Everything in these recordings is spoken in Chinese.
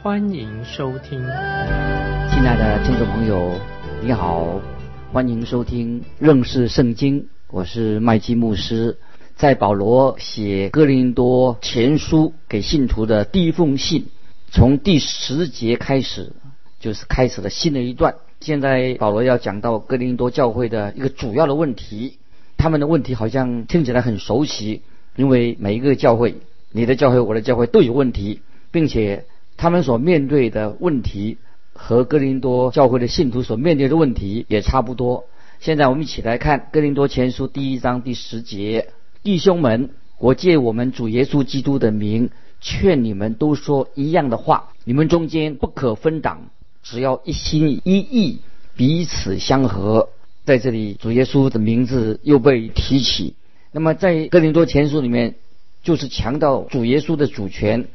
欢迎收听。亲爱的听众朋友，你好，欢迎收听认识圣经，我是麦基牧师。在保罗写哥林多前书给信徒的第一封信，从第十节开始，就是开始了新的一段。现在保罗要讲到哥林多教会的一个主要的问题，他们的问题好像听起来很熟悉，因为每一个教会，你的教会、我的教会都有问题，并且他们所面对的问题和哥林多教会的信徒所面对的问题也差不多。现在我们一起来看哥林多前书第一章第十节。弟兄们，我借我们主耶稣基督的名，劝你们都说一样的话。你们中间不可分党，只要一心一意，彼此相合。在这里，主耶稣的名字又被提起。那么，在哥林多前书里面，就是强调主耶稣的主权。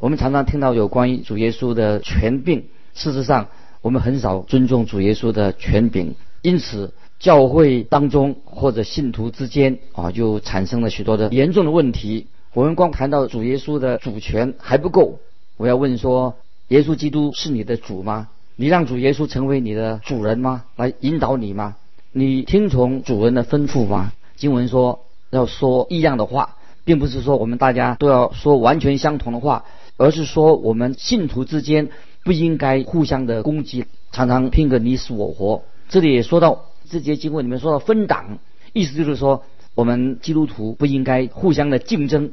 我们常常听到有关于主耶稣的权柄，事实上，我们很少尊重主耶稣的权柄。因此，教会当中或者信徒之间啊，就产生了许多的严重的问题。我们光谈到主耶稣的主权还不够，我要问说：耶稣基督是你的主吗？你让主耶稣成为你的主人吗？来引导你吗？你听从主人的吩咐吗？经文说要说异样的话，并不是说我们大家都要说完全相同的话，而是说我们信徒之间不应该互相的攻击，常常拼个你死我活。这里也说到。这节经文里面说到分党，意思就是说，我们基督徒不应该互相的竞争，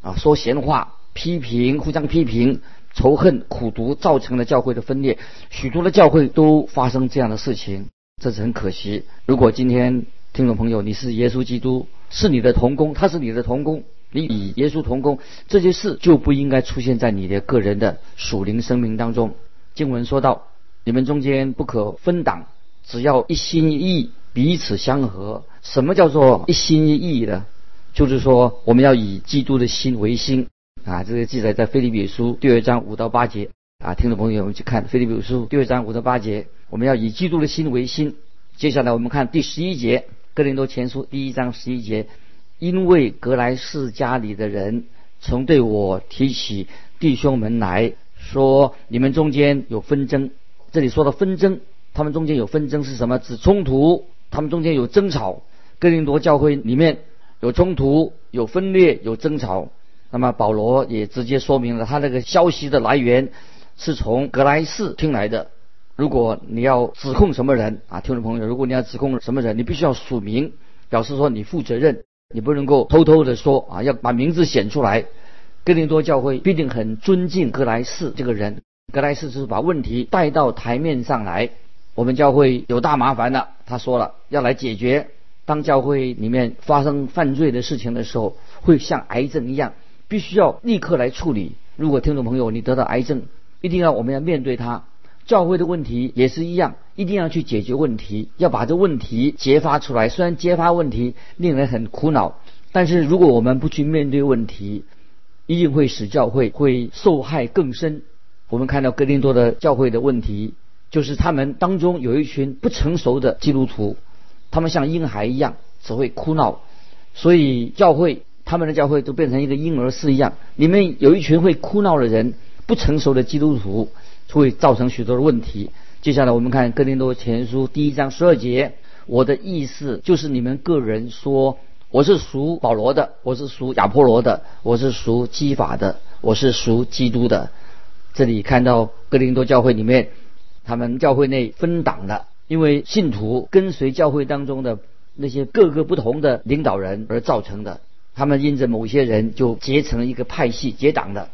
啊，说闲话、批评、互相批评、仇恨、苦毒，造成了教会的分裂。许多的教会都发生这样的事情，这是很可惜。如果今天听众朋友你是耶稣基督，是你的同工，他是你的同工，你与耶稣同工，这些事就不应该出现在你的个人的属灵生命当中。经文说到，你们中间不可分党。只要一心一意，彼此相合。什么叫做一心一意的？就是说，我们要以基督的心为心啊！这个记载在腓利比书第二章五到八节啊。听众朋友，我们去看腓利比书第二章五到八节，我们要以基督的心为心。接下来我们看第十一节，哥林多前书第一章十一节，因为格莱士家里的人曾对我提起弟兄们来说，你们中间有纷争。这里说的纷争。他们中间有纷争是什么？指冲突。他们中间有争吵。哥林多教会里面有冲突、有分裂、有争吵。那么保罗也直接说明了他那个消息的来源是从格莱士听来的。如果你要指控什么人啊，听众朋友，如果你要指控什么人，你必须要署名，表示说你负责任，你不能够偷偷的说啊，要把名字显出来。哥林多教会必定很尊敬格莱士这个人。格莱士是把问题带到台面上来。我们教会有大麻烦了，他说了要来解决。当教会里面发生犯罪的事情的时候，会像癌症一样，必须要立刻来处理。如果听众朋友你得到癌症，一定要我们要面对它。教会的问题也是一样，一定要去解决问题，要把这问题揭发出来。虽然揭发问题令人很苦恼，但是如果我们不去面对问题，一定会使教会会受害更深。我们看到哥林多的教会的问题。就是他们当中有一群不成熟的基督徒，他们像婴孩一样只会哭闹，所以教会他们的教会都变成一个婴儿室一样。里面有一群会哭闹的人，不成熟的基督徒，会造成许多的问题。接下来我们看哥林多前书第一章十二节，我的意思就是你们个人说，我是属保罗的，我是属亚波罗的，我是属基法的，我是属基督的。这里看到哥林多教会里面。他们教会内分党的，因为信徒跟随教会当中的那些各个不同的领导人而造成的。他们因着某些人就结成了一个派系结党的。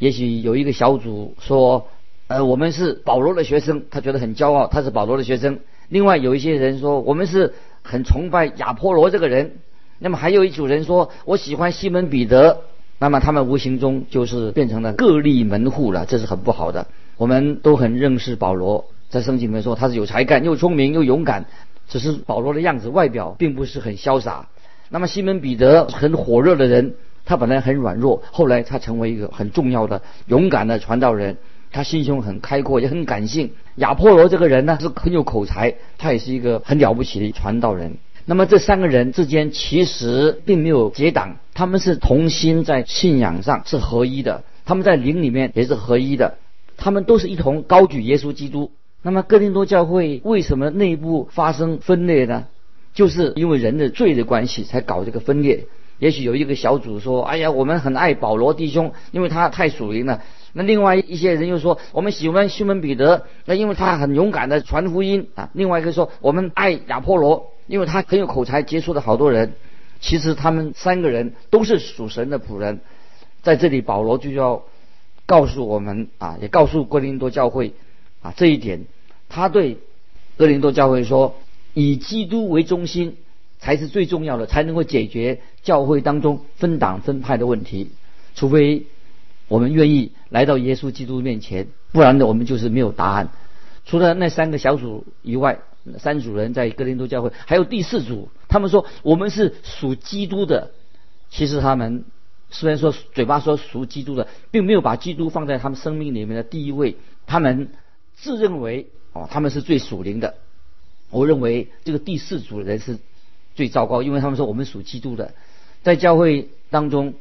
也许有一个小组说：“呃，我们是保罗的学生，他觉得很骄傲，他是保罗的学生。”另外有一些人说：“我们是很崇拜亚波罗这个人。”那么还有一组人说：“我喜欢西门彼得。”那么他们无形中就是变成了各立门户了，这是很不好的。我们都很认识保罗，在圣经里面说他是有才干、又聪明又勇敢，只是保罗的样子外表并不是很潇洒。那么西门彼得很火热的人，他本来很软弱，后来他成为一个很重要的、勇敢的传道人。他心胸很开阔，也很感性。亚波罗这个人呢是很有口才，他也是一个很了不起的传道人。那么这三个人之间其实并没有结党，他们是同心在信仰上是合一的，他们在灵里面也是合一的，他们都是一同高举耶稣基督。那么哥林多教会为什么内部发生分裂呢？就是因为人的罪的关系才搞这个分裂。也许有一个小组说：“哎呀，我们很爱保罗弟兄，因为他太属灵了。”那另外一些人又说，我们喜欢西门彼得，那因为他很勇敢的传福音啊。另外一个说，我们爱亚波罗，因为他很有口才，接触了好多人。其实他们三个人都是属神的仆人。在这里，保罗就要告诉我们啊，也告诉哥林多教会啊这一点。他对哥林多教会说，以基督为中心才是最重要的，才能够解决教会当中分党分派的问题，除非。我们愿意来到耶稣基督面前，不然的我们就是没有答案。除了那三个小组以外，三组人在哥林多教会，还有第四组，他们说我们是属基督的。其实他们虽然说嘴巴说属基督的，并没有把基督放在他们生命里面的第一位。他们自认为哦，他们是最属灵的。我认为这个第四组人是最糟糕，因为他们说我们属基督的，在教会当中。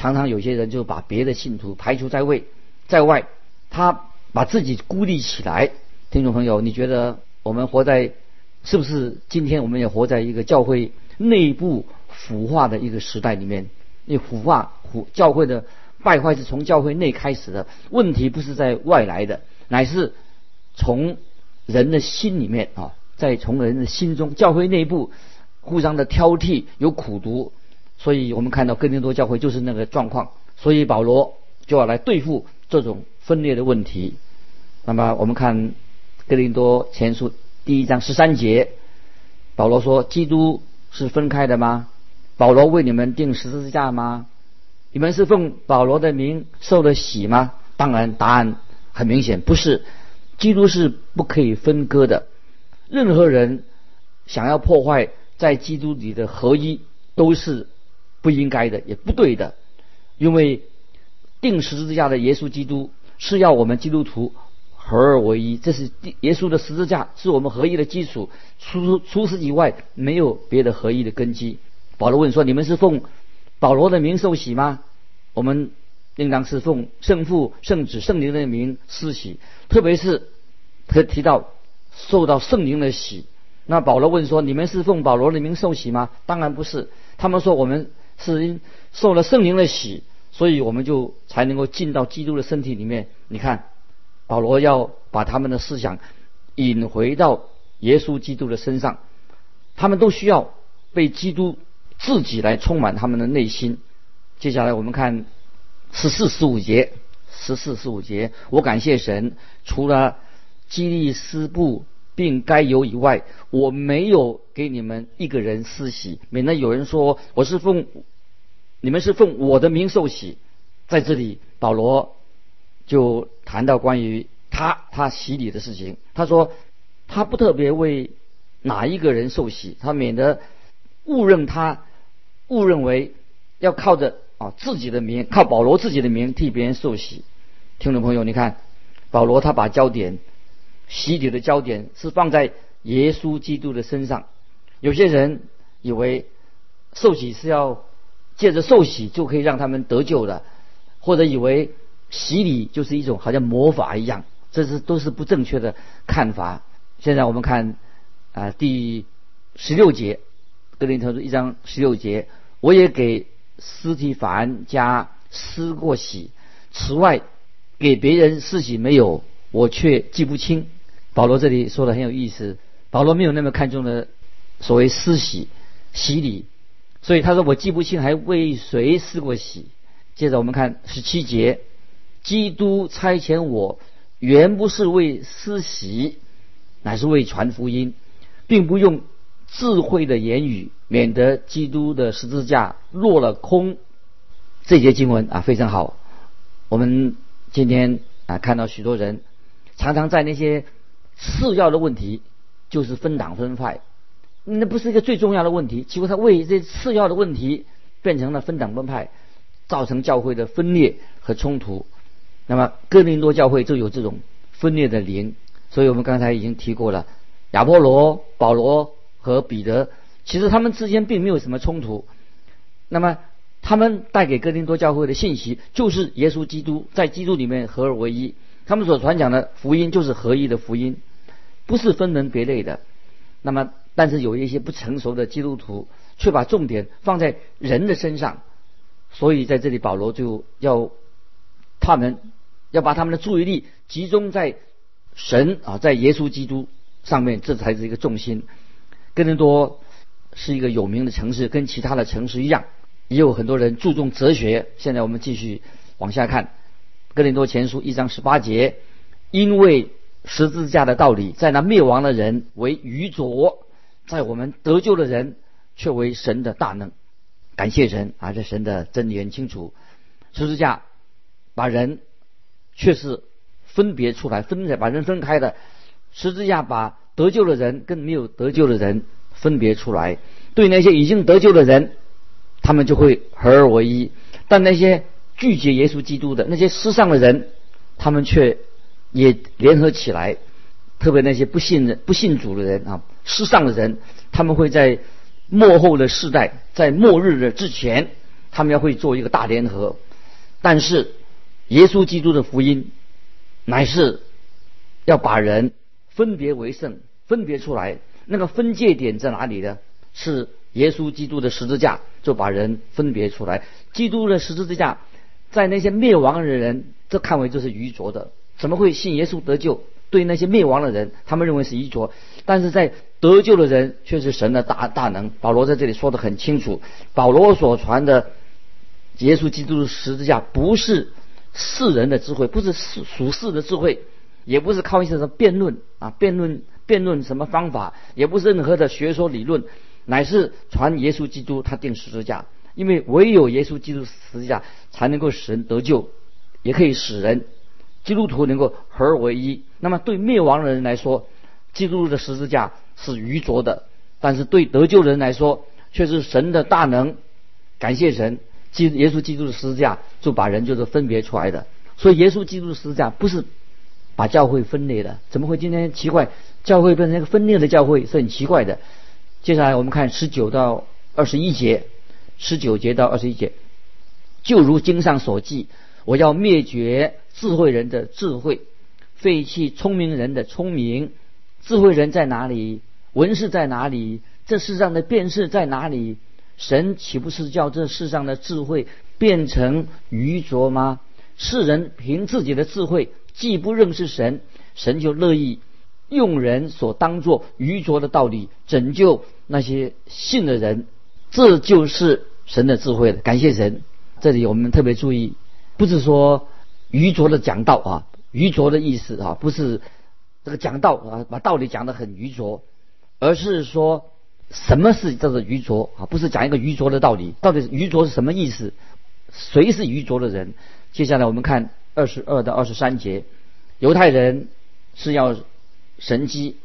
常常有些人就把别的信徒排除在外，在外，他把自己孤立起来。听众朋友，你觉得我们活在是不是今天我们也活在一个教会内部腐化的一个时代里面？那腐化腐教会的败坏是从教会内开始的，问题不是在外来的，乃是从人的心里面啊，在从人的心中，教会内部互相的挑剔，有苦读。所以我们看到哥林多教会就是那个状况，所以保罗就要来对付这种分裂的问题。那么我们看哥林多前书第一章十三节，保罗说：“基督是分开的吗？保罗为你们定十字架吗？你们是奉保罗的名受了洗吗？”当然，答案很明显，不是。基督是不可以分割的。任何人想要破坏在基督里的合一，都是。不应该的，也不对的，因为定十字架的耶稣基督是要我们基督徒合而为一，这是耶稣的十字架是我们合一的基础。除除此以外，没有别的合一的根基。保罗问说：“你们是奉保罗的名受洗吗？”我们应当是奉圣父、圣子、圣灵的名施洗，特别是他提到受到圣灵的洗。那保罗问说：“你们是奉保罗的名受洗吗？”当然不是，他们说我们。是因受了圣灵的洗，所以我们就才能够进到基督的身体里面。你看，保罗要把他们的思想引回到耶稣基督的身上，他们都需要被基督自己来充满他们的内心。接下来我们看十四十五节，十四十五节，我感谢神，除了基利斯布并该有以外，我没有给你们一个人施洗，免得有人说我是奉。你们是奉我的名受洗，在这里保罗就谈到关于他他洗礼的事情。他说他不特别为哪一个人受洗，他免得误认他误认为要靠着啊自己的名，靠保罗自己的名替别人受洗。听众朋友，你看保罗他把焦点洗礼的焦点是放在耶稣基督的身上。有些人以为受洗是要。借着受洗就可以让他们得救的，或者以为洗礼就是一种好像魔法一样，这是都是不正确的看法。现在我们看啊第十六节，格林特书一章十六节，我也给斯提凡家施过洗，此外给别人施洗没有，我却记不清。保罗这里说的很有意思，保罗没有那么看重的所谓施洗洗礼。所以他说我记不清还为谁施过洗。接着我们看十七节，基督差遣我，原不是为施洗，乃是为传福音，并不用智慧的言语，免得基督的十字架落了空。这节经文啊非常好。我们今天啊看到许多人常常在那些次要的问题，就是分党分派，那不是一个最重要的问题。结果他为这次要的问题变成了分党分派，造成教会的分裂和冲突。那么哥林多教会就有这种分裂的灵。所以我们刚才已经提过了，亚波罗、保罗和彼得，其实他们之间并没有什么冲突。那么他们带给哥林多教会的信息，就是耶稣基督在基督里面合而为一。他们所传讲的福音就是合一的福音，不是分门别类的。那么，但是有一些不成熟的基督徒却把重点放在人的身上，所以在这里保罗就要他们要把他们的注意力集中在。神啊，在耶稣基督上面，这才是一个重心。哥林多是一个有名的城市，跟其他的城市一样，也有很多人注重哲学。现在我们继续往下看，《哥林多前书》一章十八节，因为十字架的道理，在那灭亡的人为愚拙，在我们得救的人却为神的大能。感谢神啊，这神的真理很清楚，十字架把人却是。分别出来，分把人分开的十字架，把得救的人跟没有得救的人分别出来。对那些已经得救的人，他们就会合而为一；但那些拒绝耶稣基督的那些世上的人，他们却也联合起来。特别那些不信任、不信主的人啊，世上的人，他们会在末后的世代，在末日的之前，他们要会做一个大联合。但是耶稣基督的福音。乃是要把人分别为圣，分别出来。那个分界点在哪里呢？是耶稣基督的十字架，就把人分别出来。基督的十字架，在那些灭亡的人，这看为就是愚拙的。怎么会信耶稣得救？对那些灭亡的人，他们认为是愚拙；但是在得救的人，却是神的大大能。保罗在这里说的很清楚：保罗所传的耶稣基督的十字架，不是。世人的智慧不是世属世的智慧，也不是靠一些什么辩论啊，辩论辩论什么方法，也不是任何的学说理论，乃是传耶稣基督他定十字架，因为唯有耶稣基督十字架才能够使人得救，也可以使人基督徒能够合而为一。那么对灭亡的人来说，基督的十字架是愚拙的，但是对得救的人来说，却是神的大能。感谢神。基耶稣基督的十字架就把人就是分别出来的，所以耶稣基督的十字架不是把教会分裂的，怎么会今天奇怪教会变成一个分裂的教会是很奇怪的。接下来我们看十九到二十一节，十九节到二十一节，就如经上所记，我要灭绝智慧人的智慧，废弃聪明人的聪明。智慧人在哪里？文士在哪里？这世上的辨识在哪里？神岂不是叫这世上的智慧变成愚拙吗？世人凭自己的智慧既不认识神，神就乐意用人所当作愚拙的道理拯救那些信的人。这就是神的智慧了。感谢神。这里我们特别注意，不是说愚拙的讲道啊，愚拙的意思啊，不是这个讲道啊，把道理讲得很愚拙，而是说。什么是叫做愚拙啊？不是讲一个愚拙的道理，到底愚拙是什么意思？谁是愚拙的人？接下来我们看二十二到二十三节，犹太人是要神机，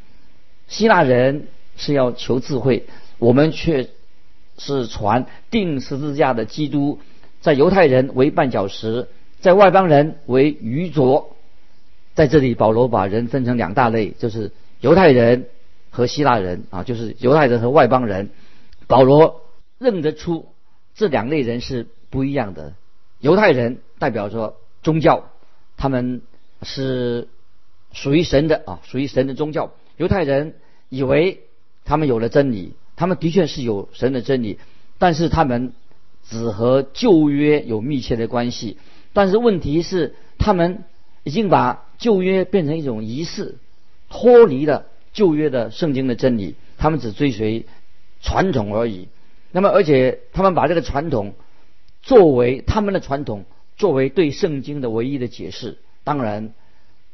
希腊人是要求智慧，我们却是传定十字架的基督，在犹太人为绊脚石，在外邦人为愚拙。在这里，保罗把人分成两大类，就是犹太人。和希腊人啊，就是犹太人和外邦人，保罗认得出这两类人是不一样的。犹太人代表着宗教，他们是属于神的啊，属于神的宗教。犹太人以为他们有了真理，他们的确是有神的真理，但是他们只和旧约有密切的关系。但是问题是，他们已经把旧约变成一种仪式，脱离了。旧约的圣经的真理，他们只追随传统而已。那么，而且他们把这个传统作为他们的传统，作为对圣经的唯一的解释。当然，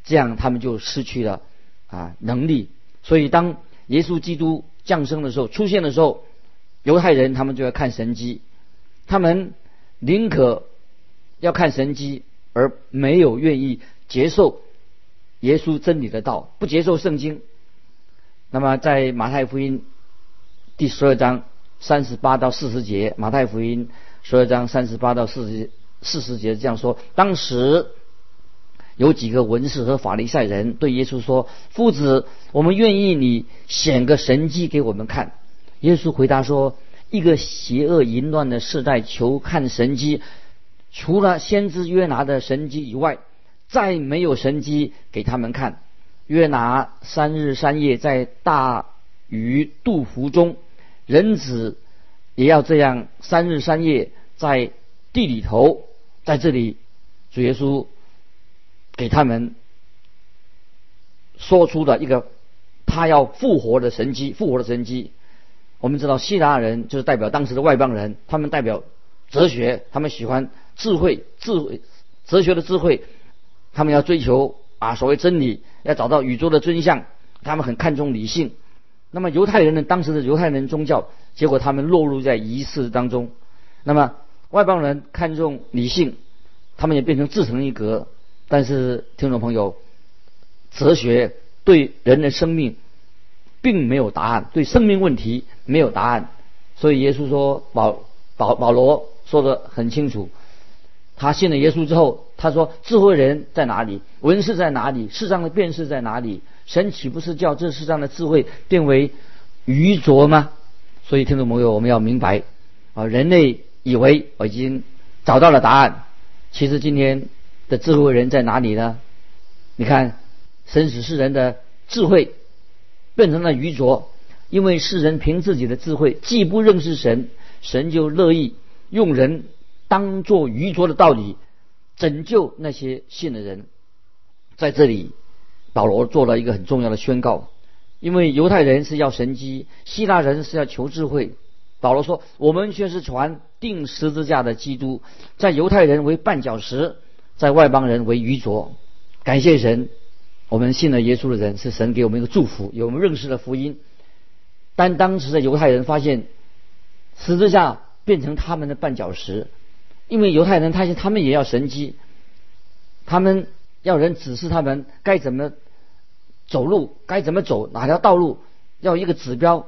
这样他们就失去了啊能力。所以，当耶稣基督降生的时候，出现的时候，犹太人他们就要看神迹，他们宁可要看神迹，而没有愿意接受耶稣真理的道，不接受圣经。那么在马太福音第十二章三十八到四十节，马太福音十二章三十八到四十四十节这样说：当时有几个文士和法利赛人对耶稣说：“夫子，我们愿意你显个神迹给我们看。”耶稣回答说：“一个邪恶淫乱的世代求看神迹，除了先知约拿的神迹以外。”再没有神机给他们看。约拿三日三夜在大鱼肚腹中，人子也要这样三日三夜在地里头。在这里，主耶稣给他们说出的一个他要复活的神机，复活的神机。我们知道希腊人就是代表当时的外邦人，他们代表哲学，他们喜欢智慧，智慧哲学的智慧。他们要追求啊，所谓真理，要找到宇宙的真相。他们很看重理性。那么犹太人呢？当时的犹太人宗教，结果他们落入在仪式当中。那么外邦人看重理性，他们也变成自成一格。但是听众朋友，哲学对人的生命并没有答案，对生命问题没有答案。所以耶稣说，保保保罗说的很清楚。他信了耶稣之后，他说：“智慧人在哪里？文士在哪里？世上的辨识在哪里？神岂不是叫这世上的智慧变为愚拙吗？”所以，听众朋友，我们要明白啊，人类以为我已经找到了答案，其实今天的智慧人在哪里呢？你看，神使世人的智慧变成了愚拙，因为世人凭自己的智慧既不认识神，神就乐意用人。当做愚拙的道理，拯救那些信的人。在这里，保罗做了一个很重要的宣告，因为犹太人是要神机，希腊人是要求智慧。保罗说：“我们却是传钉十字架的基督，在犹太人为绊脚石，在外邦人为愚拙。”感谢神，我们信了耶稣的人是神给我们一个祝福，有我们认识的福音。但当时的犹太人发现十字架变成他们的绊脚石。因为犹太人，他他们也要神机，他们要人指示他们该怎么走路，该怎么走哪条道路，要一个指标。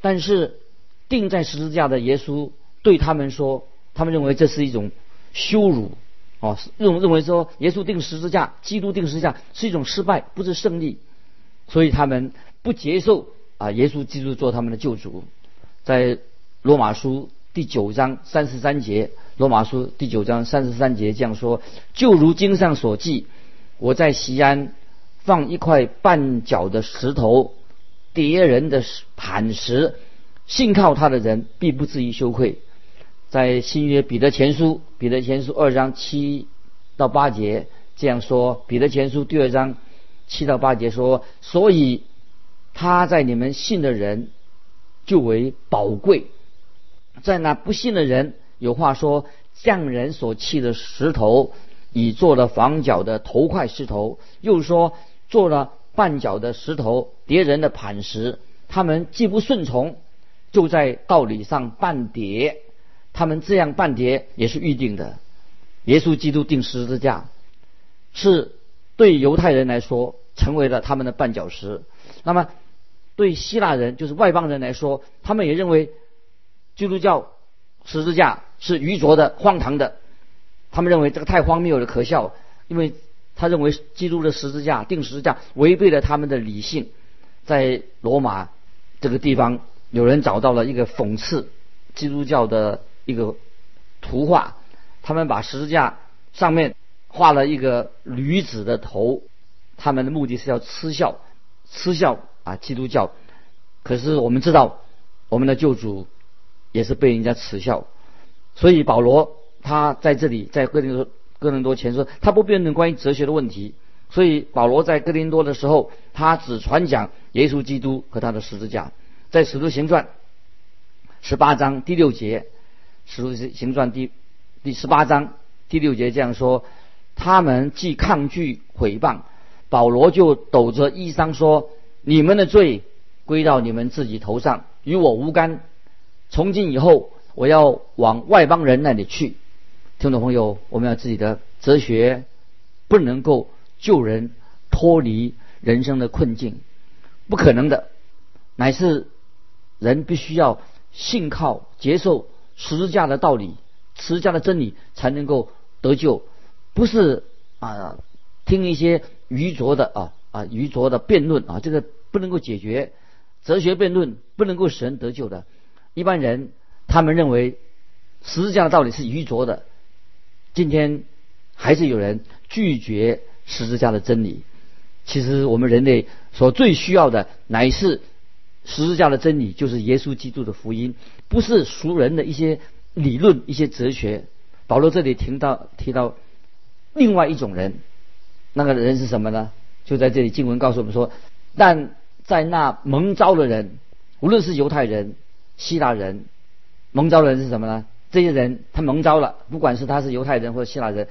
但是钉在十字架的耶稣对他们说，他们认为这是一种羞辱，哦，认认为说耶稣钉十字架，基督钉十字架是一种失败，不是胜利，所以他们不接受啊，耶稣基督做他们的救主。在罗马书第九章三十三节。罗马书第九章三十三节这样说：就如经上所记，我在西安放一块绊脚的石头，叠人的磐石，信靠他的人必不至于羞愧。在新约彼得前书彼得前书二章七到八节这样说：彼得前书第二章七到八节说，所以他在你们信的人就为宝贵，在那不信的人。有话说，匠人所砌的石头，已做了房角的头块石头；又说做了绊脚的石头，叠人的磐石。他们既不顺从，就在道理上绊跌。他们这样绊跌也是预定的。耶稣基督定十字架，是对犹太人来说成为了他们的绊脚石。那么对希腊人，就是外邦人来说，他们也认为基督教。十字架是愚拙的、荒唐的，他们认为这个太荒谬了、可笑，因为他认为基督的十字架、钉十字架违背了他们的理性。在罗马这个地方，有人找到了一个讽刺基督教的一个图画，他们把十字架上面画了一个驴子的头，他们的目的是要嗤笑、嗤笑啊基督教。可是我们知道，我们的救主。也是被人家耻笑，所以保罗他在这里在哥林多哥林多前说他不辩论关于哲学的问题，所以保罗在哥林多的时候，他只传讲耶稣基督和他的十字架。在使徒行传十八章第六节，使徒行传第第十八章第六节这样说：他们既抗拒毁谤，保罗就抖着衣裳说：你们的罪归到你们自己头上，与我无干。从今以后，我要往外邦人那里去。听众朋友，我们要自己的哲学不能够救人脱离人生的困境，不可能的，乃是人必须要信靠、接受十字架的道理、十字架的真理，才能够得救，不是啊听一些愚拙的啊啊愚拙的辩论啊，这个不能够解决。哲学辩论不能够使人得救的。一般人他们认为十字架的道理是愚拙的。今天还是有人拒绝十字架的真理。其实我们人类所最需要的乃是十字架的真理，就是耶稣基督的福音，不是俗人的一些理论、一些哲学。保罗这里提到提到另外一种人，那个人是什么呢？就在这里经文告诉我们说，但。在那蒙召的人，无论是犹太人、希腊人，蒙召的人是什么呢？这些人他蒙召了，不管是他是犹太人或者希腊人，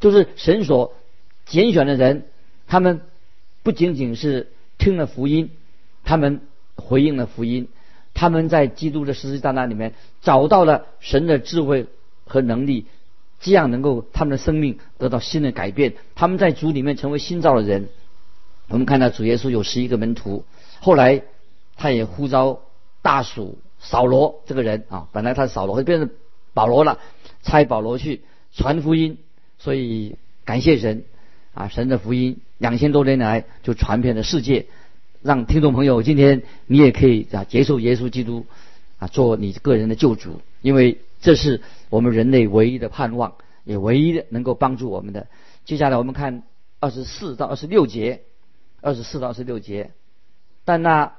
就是神所拣选的人。他们不仅仅是听了福音，他们回应了福音，他们在基督的十字架那里面找到了神的智慧和能力，这样能够他们的生命得到新的改变。他们在主里面成为新造的人。我们看到主耶稣有十一个门徒。后来，他也呼召大属扫罗这个人啊，本来他是扫罗，会变成保罗了，差保罗去传福音。所以感谢神啊，神的福音两千多年来就传遍了世界，让听众朋友今天你也可以啊接受耶稣基督啊做你个人的救主，因为这是我们人类唯一的盼望，也唯一的能够帮助我们的。接下来我们看二十四到二十六节，二十四到二十六节。但那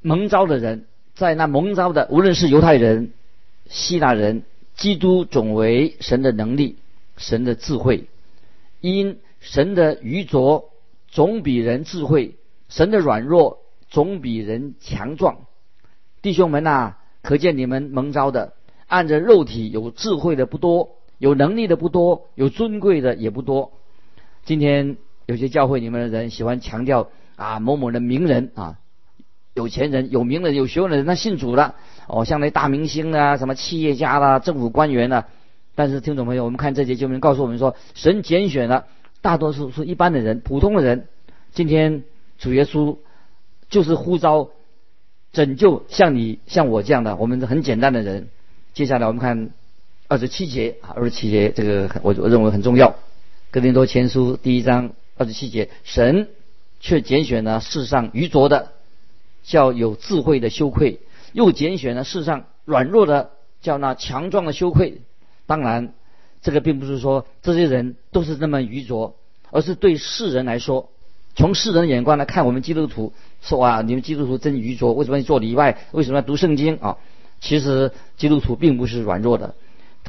蒙召的人，在那蒙召的，无论是犹太人、希腊人，基督总为神的能力、神的智慧。因神的愚拙总比人智慧，神的软弱总比人强壮。弟兄们呐，可见你们蒙召的，按着肉体有智慧的不多，有能力的不多，有尊贵的也不多。今天有些教会里面的人喜欢强调啊，某某的名人啊。有钱人、有名的、有学问的人，他信主了。哦，像那大明星啊，什么企业家啦、政府官员啊。但是听众朋友，我们看这节经文告诉我们说，神拣选了大多数是一般的人、普通的人。今天主耶稣就是呼召拯救像你、像我这样的，我们很简单的人。接下来我们看二十七节啊，二十七节这个我我认为很重要。哥林多前书第一章二十七节，神却拣选了世上愚拙的。叫有智慧的羞愧，又拣选了世上软弱的，叫那强壮的羞愧。当然，这个并不是说这些人都是那么愚拙，而是对世人来说，从世人的眼光来看，我们基督徒说啊，你们基督徒真愚拙，为什么要做礼拜？为什么要读圣经啊？其实基督徒并不是软弱的，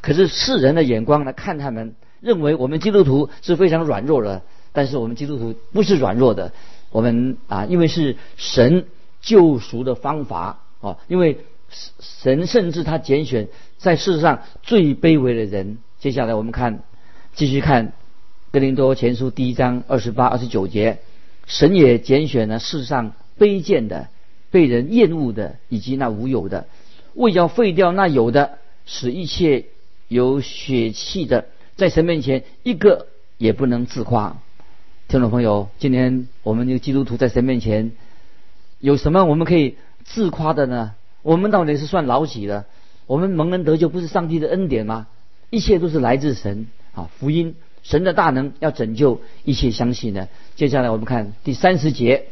可是世人的眼光来看他们，认为我们基督徒是非常软弱的。但是我们基督徒不是软弱的，我们啊，因为是神。救赎的方法啊，因为神甚至他拣选在世上最卑微的人。接下来我们看，继续看《哥林多前书》第一章二十八、二十九节，神也拣选了世上卑贱的、被人厌恶的，以及那无有的，为要废掉那有的，使一切有血气的，在神面前一个也不能自夸。听众朋友，今天我们这个基督徒在神面前。有什么我们可以自夸的呢？我们到底是算老几的？我们蒙恩得救不是上帝的恩典吗？一切都是来自神啊！福音，神的大能要拯救一切相信的。接下来我们看第三十节，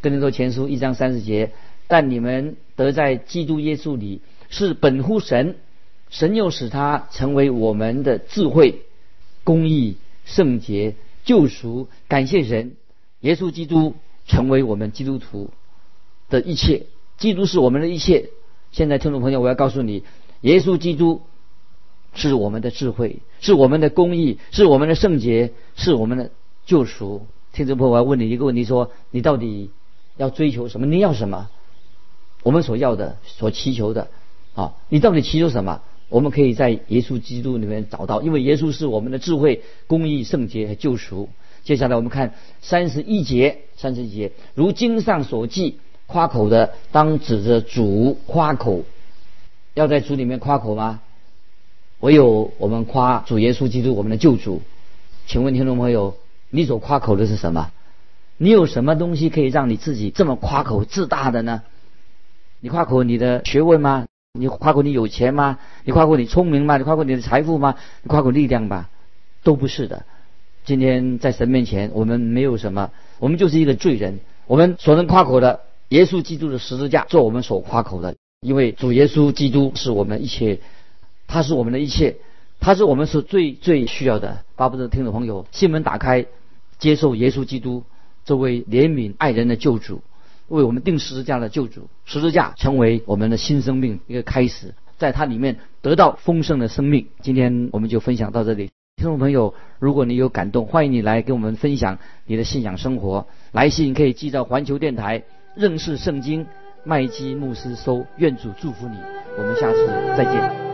跟你说前书一章三十节。但你们得在基督耶稣里是本乎神，神又使他成为我们的智慧、公义、圣洁、救赎。感谢神，耶稣基督成为我们基督徒。的一切，基督是我们的一切。现在，听众朋友，我要告诉你，耶稣基督是我们的智慧，是我们的公义，是我们的圣洁，是我们的救赎。听众朋友，我要问你一个问题：说你到底要追求什么？你要什么？我们所要的、所祈求的啊，你到底祈求什么？我们可以在耶稣基督里面找到，因为耶稣是我们的智慧、公义、圣洁和救赎。接下来，我们看三十一节，三十一节，如经上所记。夸口的当指着主夸口，要在主里面夸口吗？唯有我们夸主耶稣基督，我们的救主。请问听众朋友，你所夸口的是什么？你有什么东西可以让你自己这么夸口自大的呢？你夸口你的学问吗？你夸口你有钱吗？你夸口你聪明吗？你夸口你的财富吗？你夸口力量吧？都不是的。今天在神面前，我们没有什么，我们就是一个罪人。我们所能夸口的，耶稣基督的十字架做我们所夸口的，因为主耶稣基督是我们一切，他是我们的一切，他是我们所最最需要的。巴不得听众朋友，心门打开，接受耶稣基督这位怜悯爱人的救主，为我们定十字架的救主，十字架成为我们的新生命一个开始，在它里面得到丰盛的生命。今天我们就分享到这里。听众朋友，如果你有感动，欢迎你来跟我们分享你的信仰生活。来信可以寄到环球电台认识圣经麦基牧师收。愿主祝福你，我们下次再见。